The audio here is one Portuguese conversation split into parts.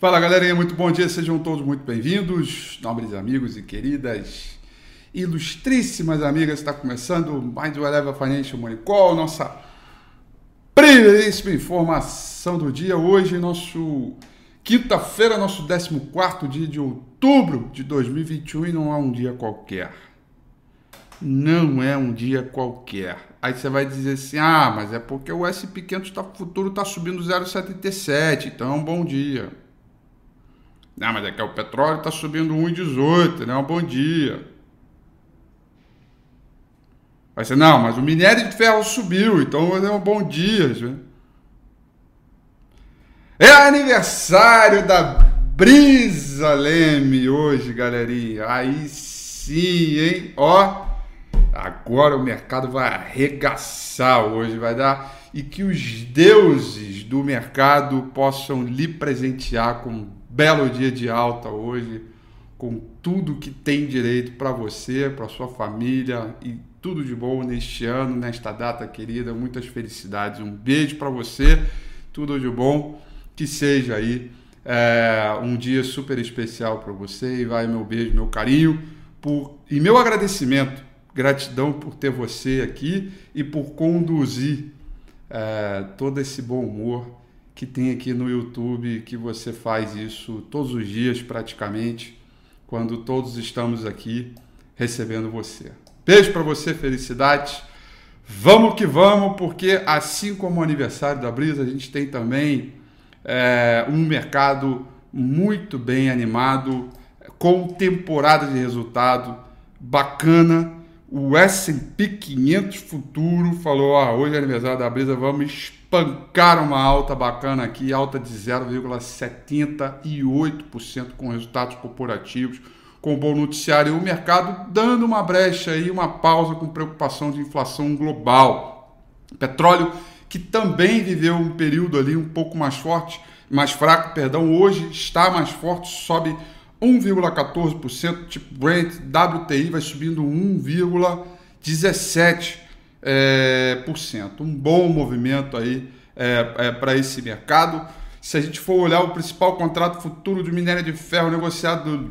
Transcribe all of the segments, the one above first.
Fala galerinha, muito bom dia, sejam todos muito bem-vindos, nobres amigos e queridas, ilustríssimas amigas, está começando mais o Eleva Financial Money Call, nossa primeiríssima informação do dia, hoje, nosso quinta-feira, nosso 14 dia de outubro de 2021 e não é um dia qualquer, não é um dia qualquer. Aí você vai dizer assim, ah, mas é porque o SP 500 tá, futuro está subindo 0,77, então bom dia. Não, mas é que o petróleo está subindo 1,18, né? Um bom dia. Vai ser, não, mas o minério de ferro subiu, então é um bom dia. É aniversário da Brisa Leme hoje, galerinha. Aí sim, hein? Ó, agora o mercado vai arregaçar hoje, vai dar. E que os deuses do mercado possam lhe presentear com belo dia de alta hoje, com tudo que tem direito para você, para sua família e tudo de bom neste ano, nesta data querida. Muitas felicidades. Um beijo para você, tudo de bom. Que seja aí é, um dia super especial para você. E vai meu beijo, meu carinho por, e meu agradecimento. Gratidão por ter você aqui e por conduzir é, todo esse bom humor que tem aqui no YouTube, que você faz isso todos os dias praticamente, quando todos estamos aqui recebendo você. Beijo para você, felicidades. Vamos que vamos, porque assim como o aniversário da Brisa, a gente tem também é, um mercado muito bem animado, com temporada de resultado bacana. O S&P 500 Futuro falou, ah, hoje é aniversário da Brisa, vamos pancaram uma alta bacana aqui, alta de 0,78% com resultados corporativos, com bom noticiário e o mercado dando uma brecha aí, uma pausa com preocupação de inflação global. Petróleo que também viveu um período ali um pouco mais forte, mais fraco, perdão, hoje está mais forte, sobe 1,14%, tipo Brent, WTI vai subindo 1,17% é, cento. Um bom movimento aí é, é, para esse mercado. Se a gente for olhar o principal contrato futuro de minério de ferro negociado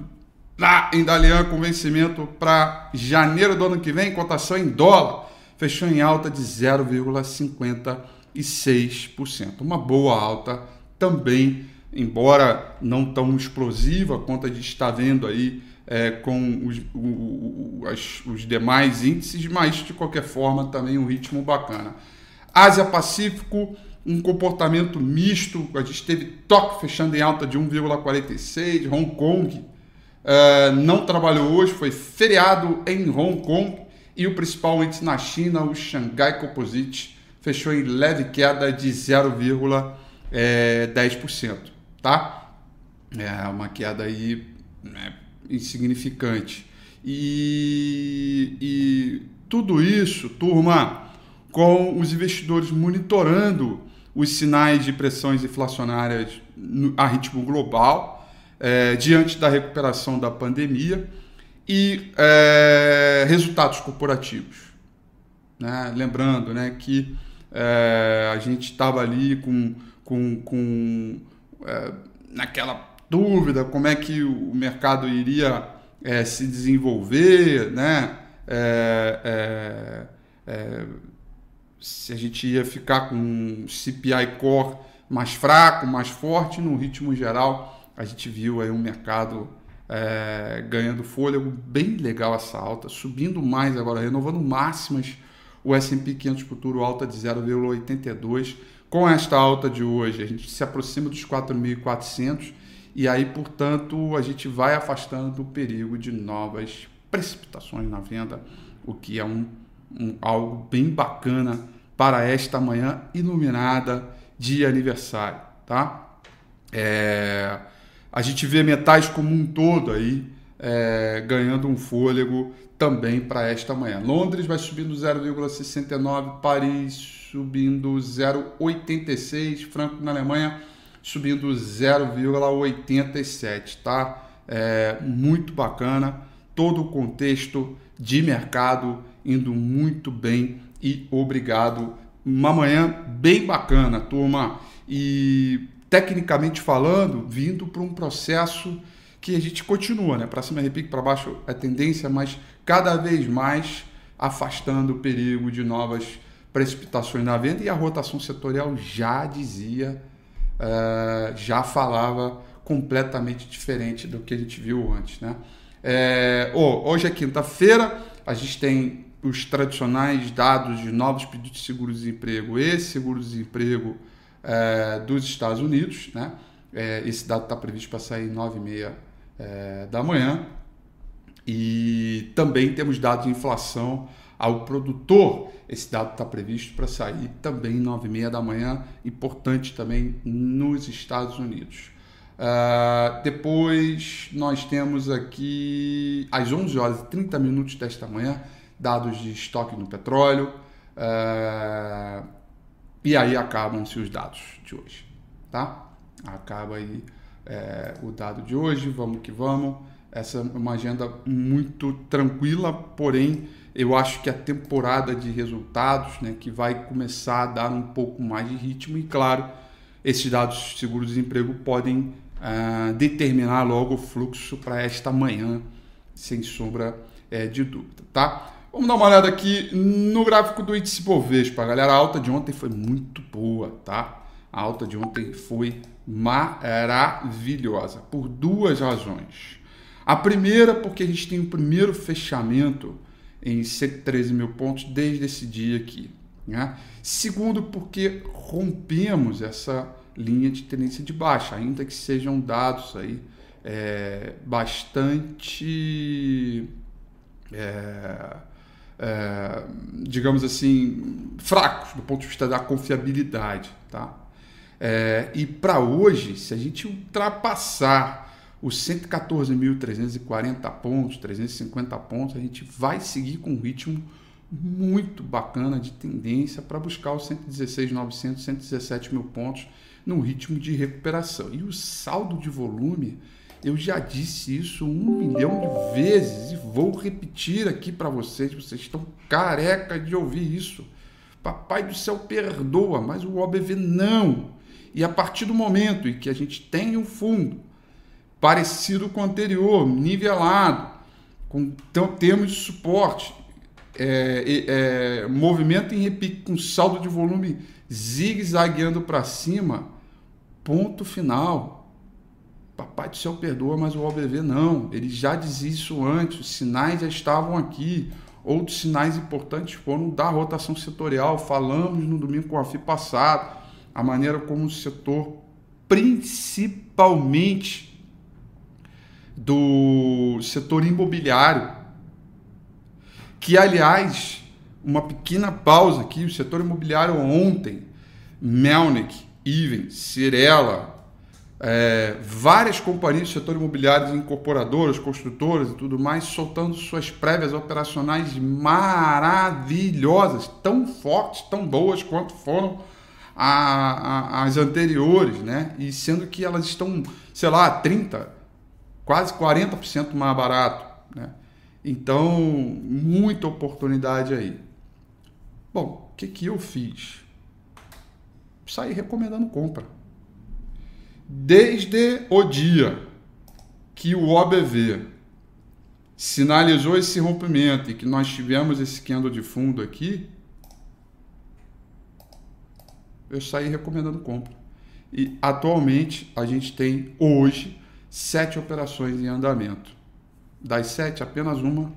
lá em Dalian com vencimento para janeiro do ano que vem, cotação em dólar, fechou em alta de 0,56%. Uma boa alta também, embora não tão explosiva quanto a gente está vendo aí é, com os, o, o, as, os demais índices, mas de qualquer forma também um ritmo bacana. Ásia Pacífico, um comportamento misto, a gente teve Tóquio fechando em alta de 1,46, Hong Kong é, não trabalhou hoje, foi feriado em Hong Kong e o principal índice na China, o Shanghai Composite, fechou em leve queda de 0,10%, é, tá? É uma queda aí né, insignificante. E, e tudo isso, turma, com os investidores monitorando os sinais de pressões inflacionárias a ritmo global, é, diante da recuperação da pandemia e é, resultados corporativos. Né? Lembrando né, que é, a gente estava ali com, com, com é, naquela dúvida como é que o mercado iria é, se desenvolver, né? É, é, é se a gente ia ficar com um CPI core mais fraco, mais forte, no ritmo geral, a gente viu aí um mercado é, ganhando fôlego, bem legal essa alta, subindo mais agora, renovando máximas, o S&P 500 futuro alta de 0,82. Com esta alta de hoje, a gente se aproxima dos 4.400 e aí, portanto, a gente vai afastando o perigo de novas precipitações na venda, o que é um, um algo bem bacana para esta manhã iluminada de aniversário, tá? É, a gente vê metais como um todo aí é, ganhando um fôlego também para esta manhã. Londres vai subindo 0,69, Paris subindo 0,86, Franco na Alemanha subindo 0,87, tá? É, muito bacana, todo o contexto de mercado indo muito bem e obrigado. Uma manhã bem bacana, turma. E tecnicamente falando, vindo para um processo que a gente continua, né? Para cima repique, para baixo é tendência, mas cada vez mais afastando o perigo de novas precipitações na venda e a rotação setorial já dizia, uh, já falava completamente diferente do que a gente viu antes, né? É, oh, hoje é quinta-feira, a gente tem os tradicionais dados de novos pedidos de seguro-desemprego e seguro-desemprego é, dos Estados Unidos. Né? É, esse dado está previsto para sair 9h30 é, da manhã. E também temos dados de inflação ao produtor. Esse dado está previsto para sair também 9h30 da manhã, importante também nos Estados Unidos. Uh, depois nós temos aqui às 11 horas e 30 minutos desta manhã dados de estoque no petróleo. Uh, e aí acabam-se os dados de hoje, tá? Acaba aí é, o dado de hoje, vamos que vamos. Essa é uma agenda muito tranquila, porém eu acho que a temporada de resultados, né, que vai começar a dar um pouco mais de ritmo e claro, esses dados de seguro-desemprego podem uh, determinar logo o fluxo para esta manhã, sem sombra é, de dúvida, tá? Vamos dar uma olhada aqui no gráfico do índice Bovespa. Galera, a alta de ontem foi muito boa, tá? A alta de ontem foi maravilhosa por duas razões. A primeira, porque a gente tem o primeiro fechamento em 113 mil pontos desde esse dia aqui. Né? Segundo, porque rompemos essa linha de tendência de baixa, ainda que sejam dados aí é, bastante. É, é, digamos assim, fracos do ponto de vista da confiabilidade. Tá? É, e para hoje, se a gente ultrapassar os 114.340 pontos, 350 pontos, a gente vai seguir com um ritmo muito bacana de tendência para buscar os 116.900, 117 mil pontos no ritmo de recuperação. E o saldo de volume eu já disse isso um milhão de vezes e vou repetir aqui para vocês. Vocês estão careca de ouvir isso. Papai do céu perdoa, mas o OBV não. E a partir do momento em que a gente tem um fundo parecido com o anterior, nivelado, com termos de suporte, é, é, movimento em repique com saldo de volume zigue-zagueando para cima, ponto final Papai do céu perdoa, mas o OBV não. Ele já dizia isso antes, os sinais já estavam aqui. Outros sinais importantes foram da rotação setorial. Falamos no domingo com a FI passado, a maneira como o setor, principalmente do setor imobiliário, que aliás, uma pequena pausa aqui, o setor imobiliário ontem, Melnick, Even, Cirela, é, várias companhias do setor imobiliário, incorporadoras, construtoras e tudo mais, soltando suas prévias operacionais maravilhosas, tão fortes, tão boas quanto foram a, a, as anteriores, né? E sendo que elas estão, sei lá, 30, quase 40% mais barato, né? Então, muita oportunidade aí. Bom, o que, que eu fiz? Saí recomendando compra Desde o dia que o OBV sinalizou esse rompimento e que nós tivemos esse candle de fundo aqui, eu saí recomendando compra. E atualmente a gente tem hoje sete operações em andamento. Das sete, apenas uma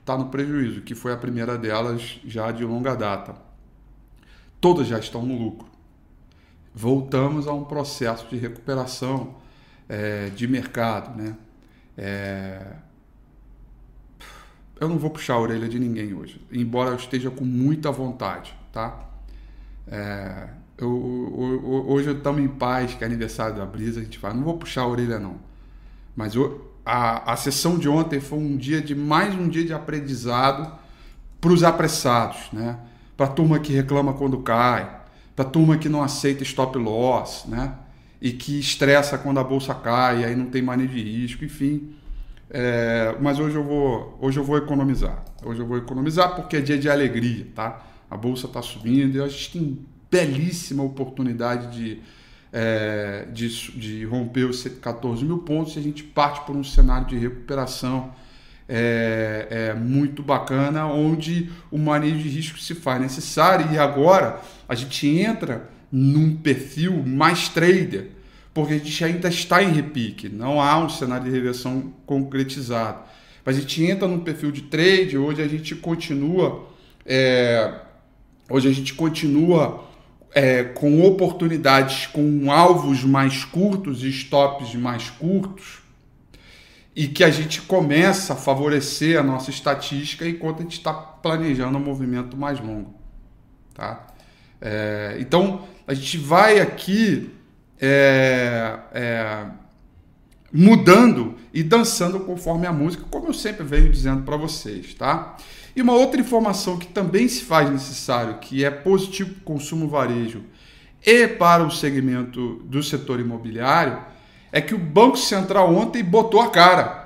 está no prejuízo, que foi a primeira delas já de longa data. Todas já estão no lucro voltamos a um processo de recuperação é, de mercado. Né? É... Eu não vou puxar a orelha de ninguém hoje, embora eu esteja com muita vontade. Tá? É... Eu, eu, hoje estamos em paz, que é aniversário da Brisa, a gente fala, não vou puxar a orelha não. Mas eu, a, a sessão de ontem foi um dia de mais um dia de aprendizado para os apressados, né? Para a turma que reclama quando cai, para turma que não aceita stop loss, né? E que estressa quando a bolsa cai, aí não tem manejo de risco, enfim. É, mas hoje eu vou, hoje eu vou economizar. Hoje eu vou economizar porque é dia de alegria, tá? A bolsa está subindo e a gente tem belíssima oportunidade de é, de, de romper os 114 mil pontos e a gente parte por um cenário de recuperação é, é, muito bacana, onde o manejo de risco se faz necessário e agora a gente entra num perfil mais trader, porque a gente ainda está em repique, não há um cenário de reversão concretizado. Mas a gente entra num perfil de trade, hoje a gente continua, é, hoje a gente continua é, com oportunidades com alvos mais curtos e stops mais curtos, e que a gente começa a favorecer a nossa estatística enquanto a gente está planejando um movimento mais longo. Tá? É, então, a gente vai aqui é, é, mudando e dançando conforme a música, como eu sempre venho dizendo para vocês. Tá? E uma outra informação que também se faz necessário, que é positivo para o consumo varejo e para o segmento do setor imobiliário, é que o Banco Central ontem botou a cara.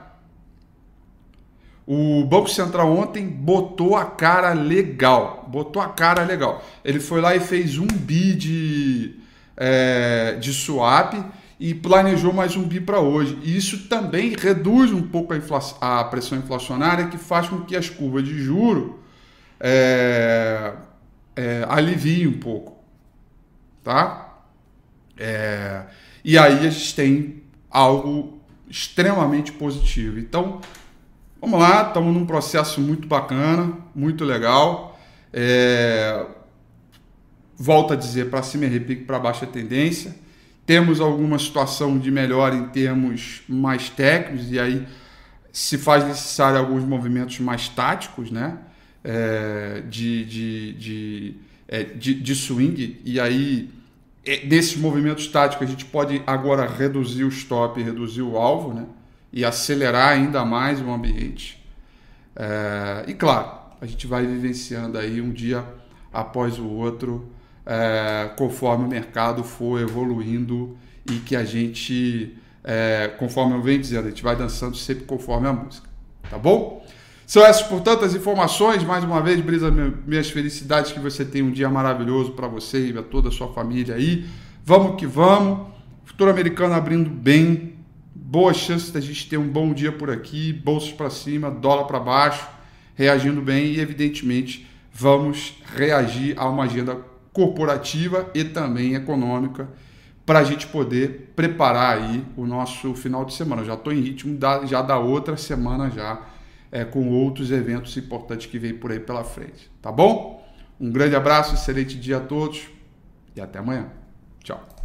O Banco Central ontem botou a cara legal. Botou a cara legal. Ele foi lá e fez um bi de, é, de swap e planejou mais um bi para hoje. E isso também reduz um pouco a, a, pressão inflacionária, que faz com que as curvas de juro é, é, aliviem um pouco. Tá? É, e aí a gente tem algo extremamente positivo. Então, vamos lá, estamos num processo muito bacana, muito legal. É... Volto a dizer, para cima é repique, para baixo é tendência. Temos alguma situação de melhor em termos mais técnicos, e aí se faz necessário alguns movimentos mais táticos, né? É, de, de, de, é, de, de swing, e aí desses movimentos táticos a gente pode agora reduzir o stop, reduzir o alvo, né? E acelerar ainda mais o ambiente. É, e claro, a gente vai vivenciando aí um dia após o outro, é, conforme o mercado for evoluindo e que a gente, é, conforme eu venho dizendo, a gente vai dançando sempre conforme a música. Tá bom? São essas, portanto, as informações. Mais uma vez, Brisa, minhas felicidades que você tenha um dia maravilhoso para você e a toda a sua família aí. Vamos que vamos. Futuro americano abrindo bem. Boas chances da gente ter um bom dia por aqui. Bolsas para cima, dólar para baixo, reagindo bem e, evidentemente, vamos reagir a uma agenda corporativa e também econômica para a gente poder preparar aí o nosso final de semana. Eu já estou em ritmo da, já da outra semana já é, com outros eventos importantes que vem por aí pela frente. Tá bom? Um grande abraço, excelente dia a todos e até amanhã. Tchau.